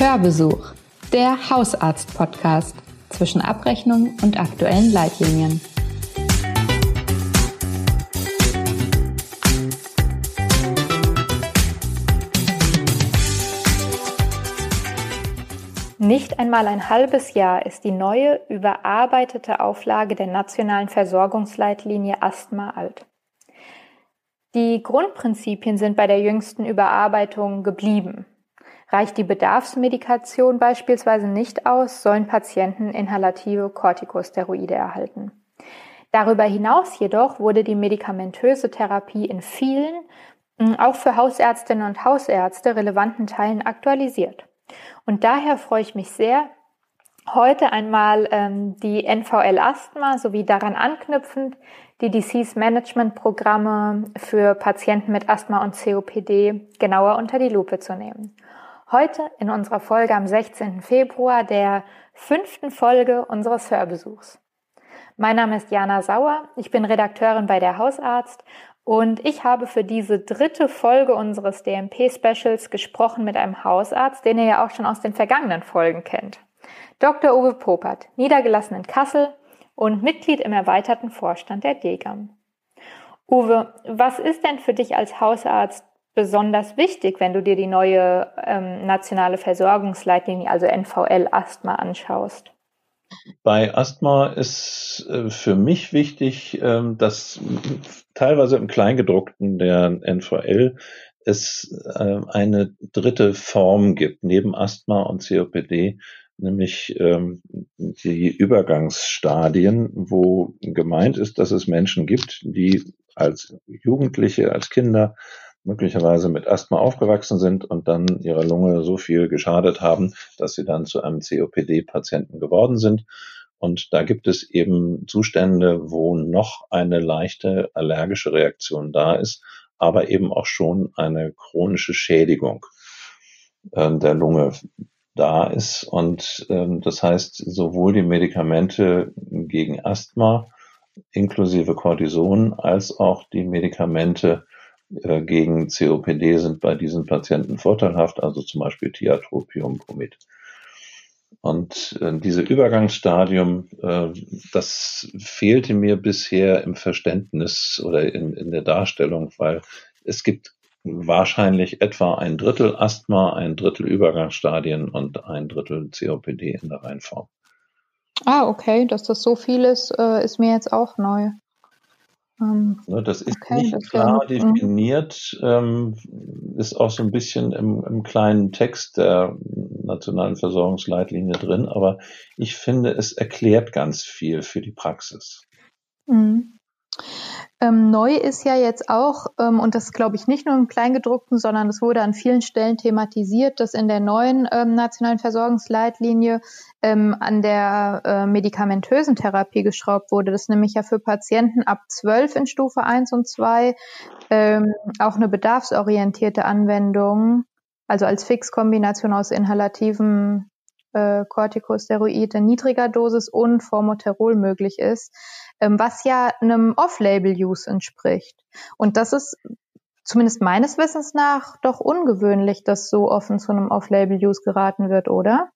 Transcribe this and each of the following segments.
Hörbesuch, der Hausarzt-Podcast zwischen Abrechnung und aktuellen Leitlinien. Nicht einmal ein halbes Jahr ist die neue, überarbeitete Auflage der nationalen Versorgungsleitlinie Asthma alt. Die Grundprinzipien sind bei der jüngsten Überarbeitung geblieben. Reicht die Bedarfsmedikation beispielsweise nicht aus, sollen Patienten inhalative Corticosteroide erhalten. Darüber hinaus jedoch wurde die medikamentöse Therapie in vielen, auch für Hausärztinnen und Hausärzte relevanten Teilen aktualisiert. Und daher freue ich mich sehr, heute einmal ähm, die NVL Asthma sowie daran anknüpfend die Disease Management Programme für Patienten mit Asthma und COPD genauer unter die Lupe zu nehmen. Heute in unserer Folge am 16. Februar, der fünften Folge unseres Hörbesuchs. Mein Name ist Jana Sauer, ich bin Redakteurin bei der Hausarzt und ich habe für diese dritte Folge unseres DMP-Specials gesprochen mit einem Hausarzt, den ihr ja auch schon aus den vergangenen Folgen kennt. Dr. Uwe Popert, niedergelassen in Kassel und Mitglied im erweiterten Vorstand der DGAM. Uwe, was ist denn für dich als Hausarzt besonders wichtig, wenn du dir die neue ähm, nationale Versorgungsleitlinie, also NVL Asthma, anschaust? Bei Asthma ist äh, für mich wichtig, äh, dass teilweise im Kleingedruckten der NVL es äh, eine dritte Form gibt, neben Asthma und COPD, nämlich ähm, die Übergangsstadien, wo gemeint ist, dass es Menschen gibt, die als Jugendliche, als Kinder möglicherweise mit Asthma aufgewachsen sind und dann ihrer Lunge so viel geschadet haben, dass sie dann zu einem COPD-Patienten geworden sind. Und da gibt es eben Zustände, wo noch eine leichte allergische Reaktion da ist, aber eben auch schon eine chronische Schädigung äh, der Lunge da ist. Und äh, das heißt, sowohl die Medikamente gegen Asthma inklusive Cortison als auch die Medikamente gegen COPD sind bei diesen Patienten vorteilhaft, also zum Beispiel Tiatropium, Promid. Und äh, diese Übergangsstadium, äh, das fehlte mir bisher im Verständnis oder in, in der Darstellung, weil es gibt wahrscheinlich etwa ein Drittel Asthma, ein Drittel Übergangsstadien und ein Drittel COPD in der Reihenform. Ah, okay, dass das so viel ist, äh, ist mir jetzt auch neu. Ähm, ne, das ist okay, nicht klar mhm. definiert, ähm, ist auch so ein bisschen im, im, kleinen Text der nationalen Versorgungsleitlinie drin, aber ich finde, es erklärt ganz viel für die Praxis. Mhm. Ähm, neu ist ja jetzt auch, ähm, und das glaube ich nicht nur im Kleingedruckten, sondern es wurde an vielen Stellen thematisiert, dass in der neuen ähm, nationalen Versorgungsleitlinie ähm, an der äh, medikamentösen Therapie geschraubt wurde. Das ist nämlich ja für Patienten ab 12 in Stufe 1 und 2 ähm, auch eine bedarfsorientierte Anwendung, also als Fixkombination aus inhalativen äh, Corticosteroid niedriger Dosis und Formoterol möglich ist was ja einem Off-Label-Use entspricht. Und das ist zumindest meines Wissens nach doch ungewöhnlich, dass so offen zu einem Off-Label-Use geraten wird, oder?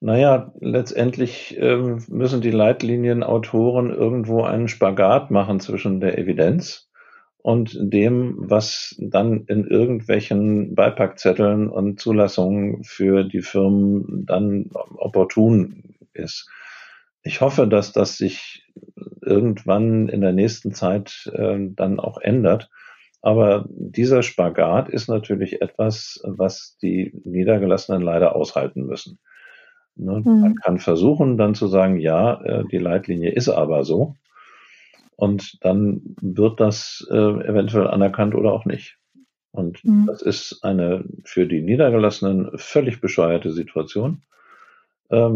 Naja, letztendlich ähm, müssen die Leitlinienautoren irgendwo einen Spagat machen zwischen der Evidenz und dem, was dann in irgendwelchen Beipackzetteln und Zulassungen für die Firmen dann opportun ist. Ich hoffe, dass das sich irgendwann in der nächsten Zeit äh, dann auch ändert. Aber dieser Spagat ist natürlich etwas, was die Niedergelassenen leider aushalten müssen. Ne? Mhm. Man kann versuchen, dann zu sagen, ja, äh, die Leitlinie ist aber so. Und dann wird das äh, eventuell anerkannt oder auch nicht. Und mhm. das ist eine für die Niedergelassenen völlig bescheuerte Situation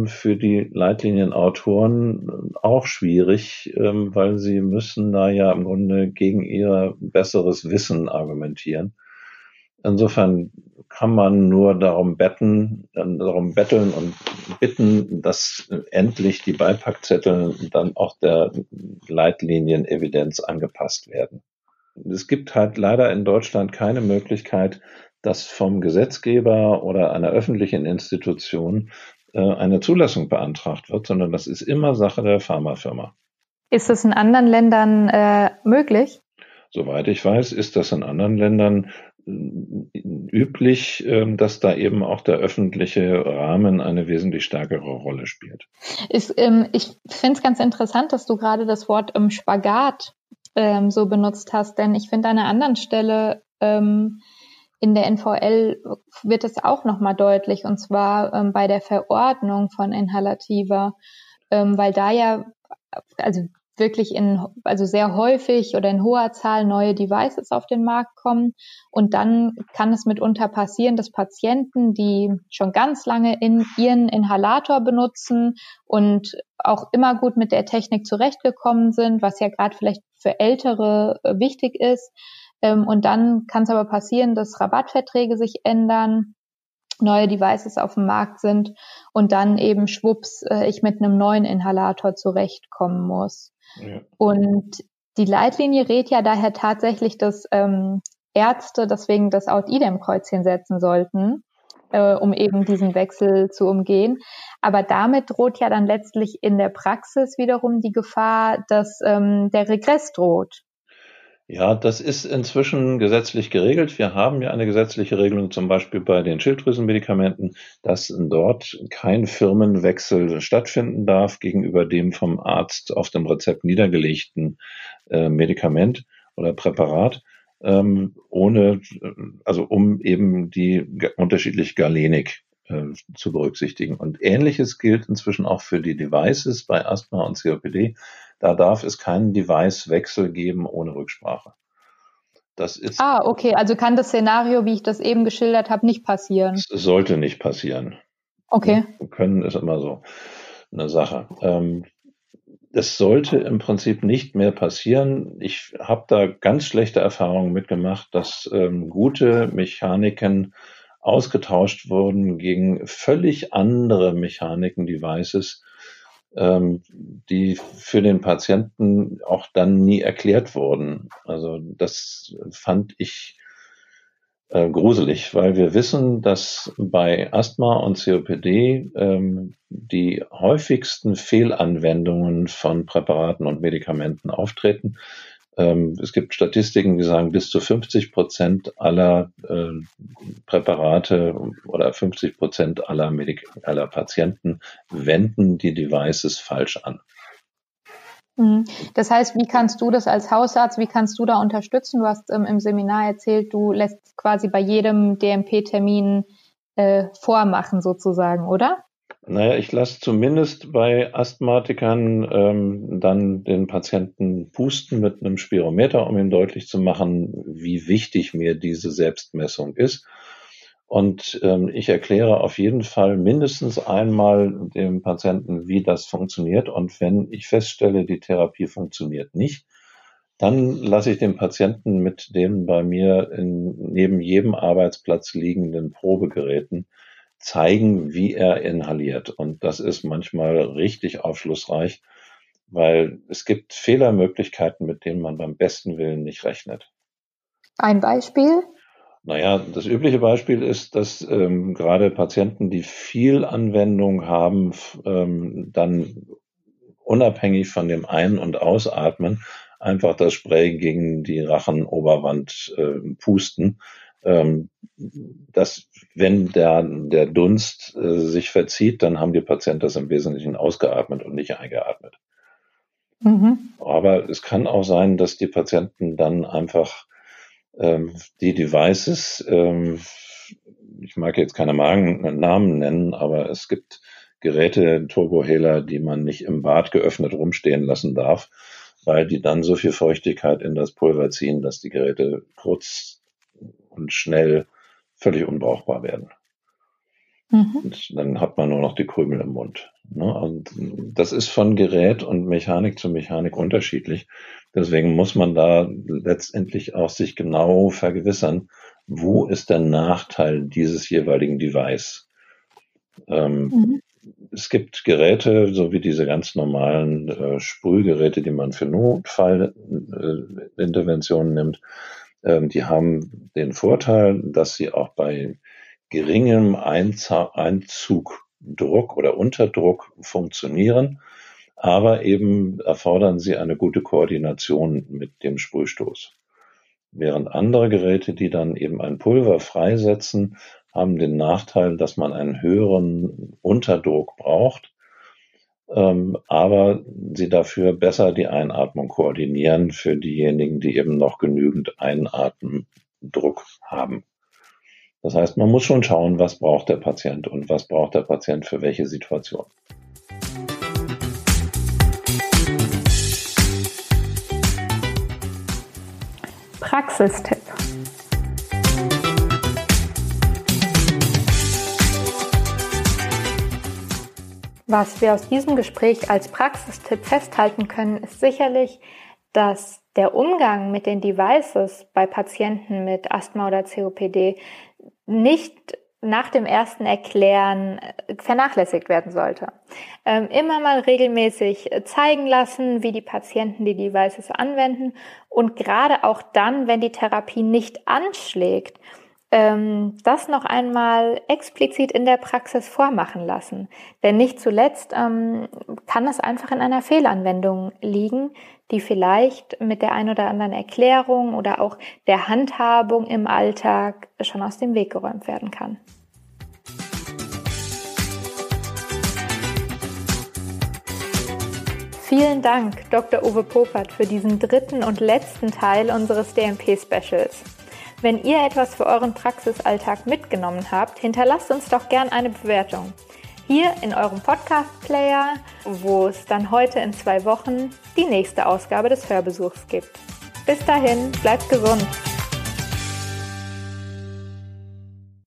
für die Leitlinienautoren auch schwierig, ähm, weil sie müssen da ja im Grunde gegen ihr besseres Wissen argumentieren. Insofern kann man nur darum betten, darum betteln und bitten, dass endlich die Beipackzettel dann auch der Leitlinienen-Evidenz angepasst werden. Es gibt halt leider in Deutschland keine Möglichkeit, dass vom Gesetzgeber oder einer öffentlichen Institution äh, eine Zulassung beantragt wird, sondern das ist immer Sache der Pharmafirma. Ist das in anderen Ländern äh, möglich? Soweit ich weiß, ist das in anderen Ländern üblich, ähm, dass da eben auch der öffentliche Rahmen eine wesentlich stärkere Rolle spielt. Ich, ähm, ich finde es ganz interessant, dass du gerade das Wort ähm, Spagat ähm, so benutzt hast, denn ich finde an einer anderen Stelle ähm, in der NVL wird es auch nochmal deutlich, und zwar ähm, bei der Verordnung von Inhalativa, weil da ja, also wirklich in, also sehr häufig oder in hoher Zahl neue Devices auf den Markt kommen. Und dann kann es mitunter passieren, dass Patienten, die schon ganz lange in ihren Inhalator benutzen und auch immer gut mit der Technik zurechtgekommen sind, was ja gerade vielleicht für Ältere äh, wichtig ist. Ähm, und dann kann es aber passieren, dass Rabattverträge sich ändern neue Devices auf dem Markt sind und dann eben schwupps äh, ich mit einem neuen Inhalator zurechtkommen muss. Und die Leitlinie rät ja daher tatsächlich, dass ähm, Ärzte deswegen das Out-Idem-Kreuzchen setzen sollten, äh, um eben diesen Wechsel zu umgehen. Aber damit droht ja dann letztlich in der Praxis wiederum die Gefahr, dass ähm, der Regress droht. Ja, das ist inzwischen gesetzlich geregelt. Wir haben ja eine gesetzliche Regelung, zum Beispiel bei den Schilddrüsenmedikamenten, dass dort kein Firmenwechsel stattfinden darf gegenüber dem vom Arzt auf dem Rezept niedergelegten äh, Medikament oder Präparat, ähm, ohne, also um eben die unterschiedliche Galenik äh, zu berücksichtigen. Und ähnliches gilt inzwischen auch für die Devices bei Asthma und COPD. Da darf es keinen Device-Wechsel geben ohne Rücksprache. Das ist. Ah, okay. Also kann das Szenario, wie ich das eben geschildert habe, nicht passieren. Es sollte nicht passieren. Okay. Können ist immer so eine Sache. Ähm, es sollte im Prinzip nicht mehr passieren. Ich habe da ganz schlechte Erfahrungen mitgemacht, dass ähm, gute Mechaniken ausgetauscht wurden gegen völlig andere Mechaniken, Devices, ähm, die für den Patienten auch dann nie erklärt wurden. Also das fand ich äh, gruselig, weil wir wissen, dass bei Asthma und COPD ähm, die häufigsten Fehlanwendungen von Präparaten und Medikamenten auftreten. Ähm, es gibt Statistiken, die sagen, bis zu 50 Prozent aller äh, Präparate oder 50 Prozent aller, Medik aller Patienten wenden die Devices falsch an. Mhm. Das heißt, wie kannst du das als Hausarzt, wie kannst du da unterstützen? Du hast ähm, im Seminar erzählt, du lässt quasi bei jedem DMP-Termin äh, vormachen sozusagen, oder? Naja, ich lasse zumindest bei Asthmatikern ähm, dann den Patienten pusten mit einem Spirometer, um ihm deutlich zu machen, wie wichtig mir diese Selbstmessung ist. Und ähm, ich erkläre auf jeden Fall mindestens einmal dem Patienten, wie das funktioniert. Und wenn ich feststelle, die Therapie funktioniert nicht, dann lasse ich den Patienten mit den bei mir in, neben jedem Arbeitsplatz liegenden Probegeräten zeigen, wie er inhaliert. Und das ist manchmal richtig aufschlussreich, weil es gibt Fehlermöglichkeiten, mit denen man beim besten Willen nicht rechnet. Ein Beispiel? Naja, das übliche Beispiel ist, dass ähm, gerade Patienten, die viel Anwendung haben, ähm, dann unabhängig von dem Ein- und Ausatmen einfach das Spray gegen die Rachenoberwand äh, pusten ähm, dass wenn der, der Dunst äh, sich verzieht, dann haben die Patienten das im Wesentlichen ausgeatmet und nicht eingeatmet. Mhm. Aber es kann auch sein, dass die Patienten dann einfach ähm, die Devices, ähm, ich mag jetzt keine Magen Namen nennen, aber es gibt Geräte, Turbohehler, die man nicht im Bad geöffnet rumstehen lassen darf, weil die dann so viel Feuchtigkeit in das Pulver ziehen, dass die Geräte kurz und schnell völlig unbrauchbar werden. Mhm. Und dann hat man nur noch die Krümel im Mund. Ne? Und das ist von Gerät und Mechanik zu Mechanik unterschiedlich. Deswegen muss man da letztendlich auch sich genau vergewissern, wo ist der Nachteil dieses jeweiligen Device. Ähm, mhm. Es gibt Geräte, so wie diese ganz normalen äh, Sprühgeräte, die man für Notfallinterventionen äh, nimmt die haben den Vorteil, dass sie auch bei geringem Einzugdruck oder Unterdruck funktionieren, aber eben erfordern sie eine gute Koordination mit dem Sprühstoß. Während andere Geräte, die dann eben ein Pulver freisetzen, haben den Nachteil, dass man einen höheren Unterdruck braucht, ähm, aber sie dafür besser die Einatmung koordinieren für diejenigen, die eben noch genügend Einatmendruck haben. Das heißt, man muss schon schauen, was braucht der Patient und was braucht der Patient für welche Situation. Praxistipp. Was wir aus diesem Gespräch als Praxistipp festhalten können, ist sicherlich, dass der Umgang mit den Devices bei Patienten mit Asthma oder COPD nicht nach dem ersten Erklären äh, vernachlässigt werden sollte. Ähm, immer mal regelmäßig zeigen lassen, wie die Patienten die Devices anwenden und gerade auch dann, wenn die Therapie nicht anschlägt, ähm, das noch einmal explizit in der Praxis vormachen lassen. Denn nicht zuletzt ähm, kann es einfach in einer Fehlanwendung liegen, die vielleicht mit der ein oder anderen Erklärung oder auch der Handhabung im Alltag schon aus dem Weg geräumt werden kann. Vielen Dank, Dr. Uwe Popert, für diesen dritten und letzten Teil unseres DMP-Specials. Wenn ihr etwas für euren Praxisalltag mitgenommen habt, hinterlasst uns doch gern eine Bewertung. Hier in eurem Podcast-Player, wo es dann heute in zwei Wochen die nächste Ausgabe des Hörbesuchs gibt. Bis dahin, bleibt gesund!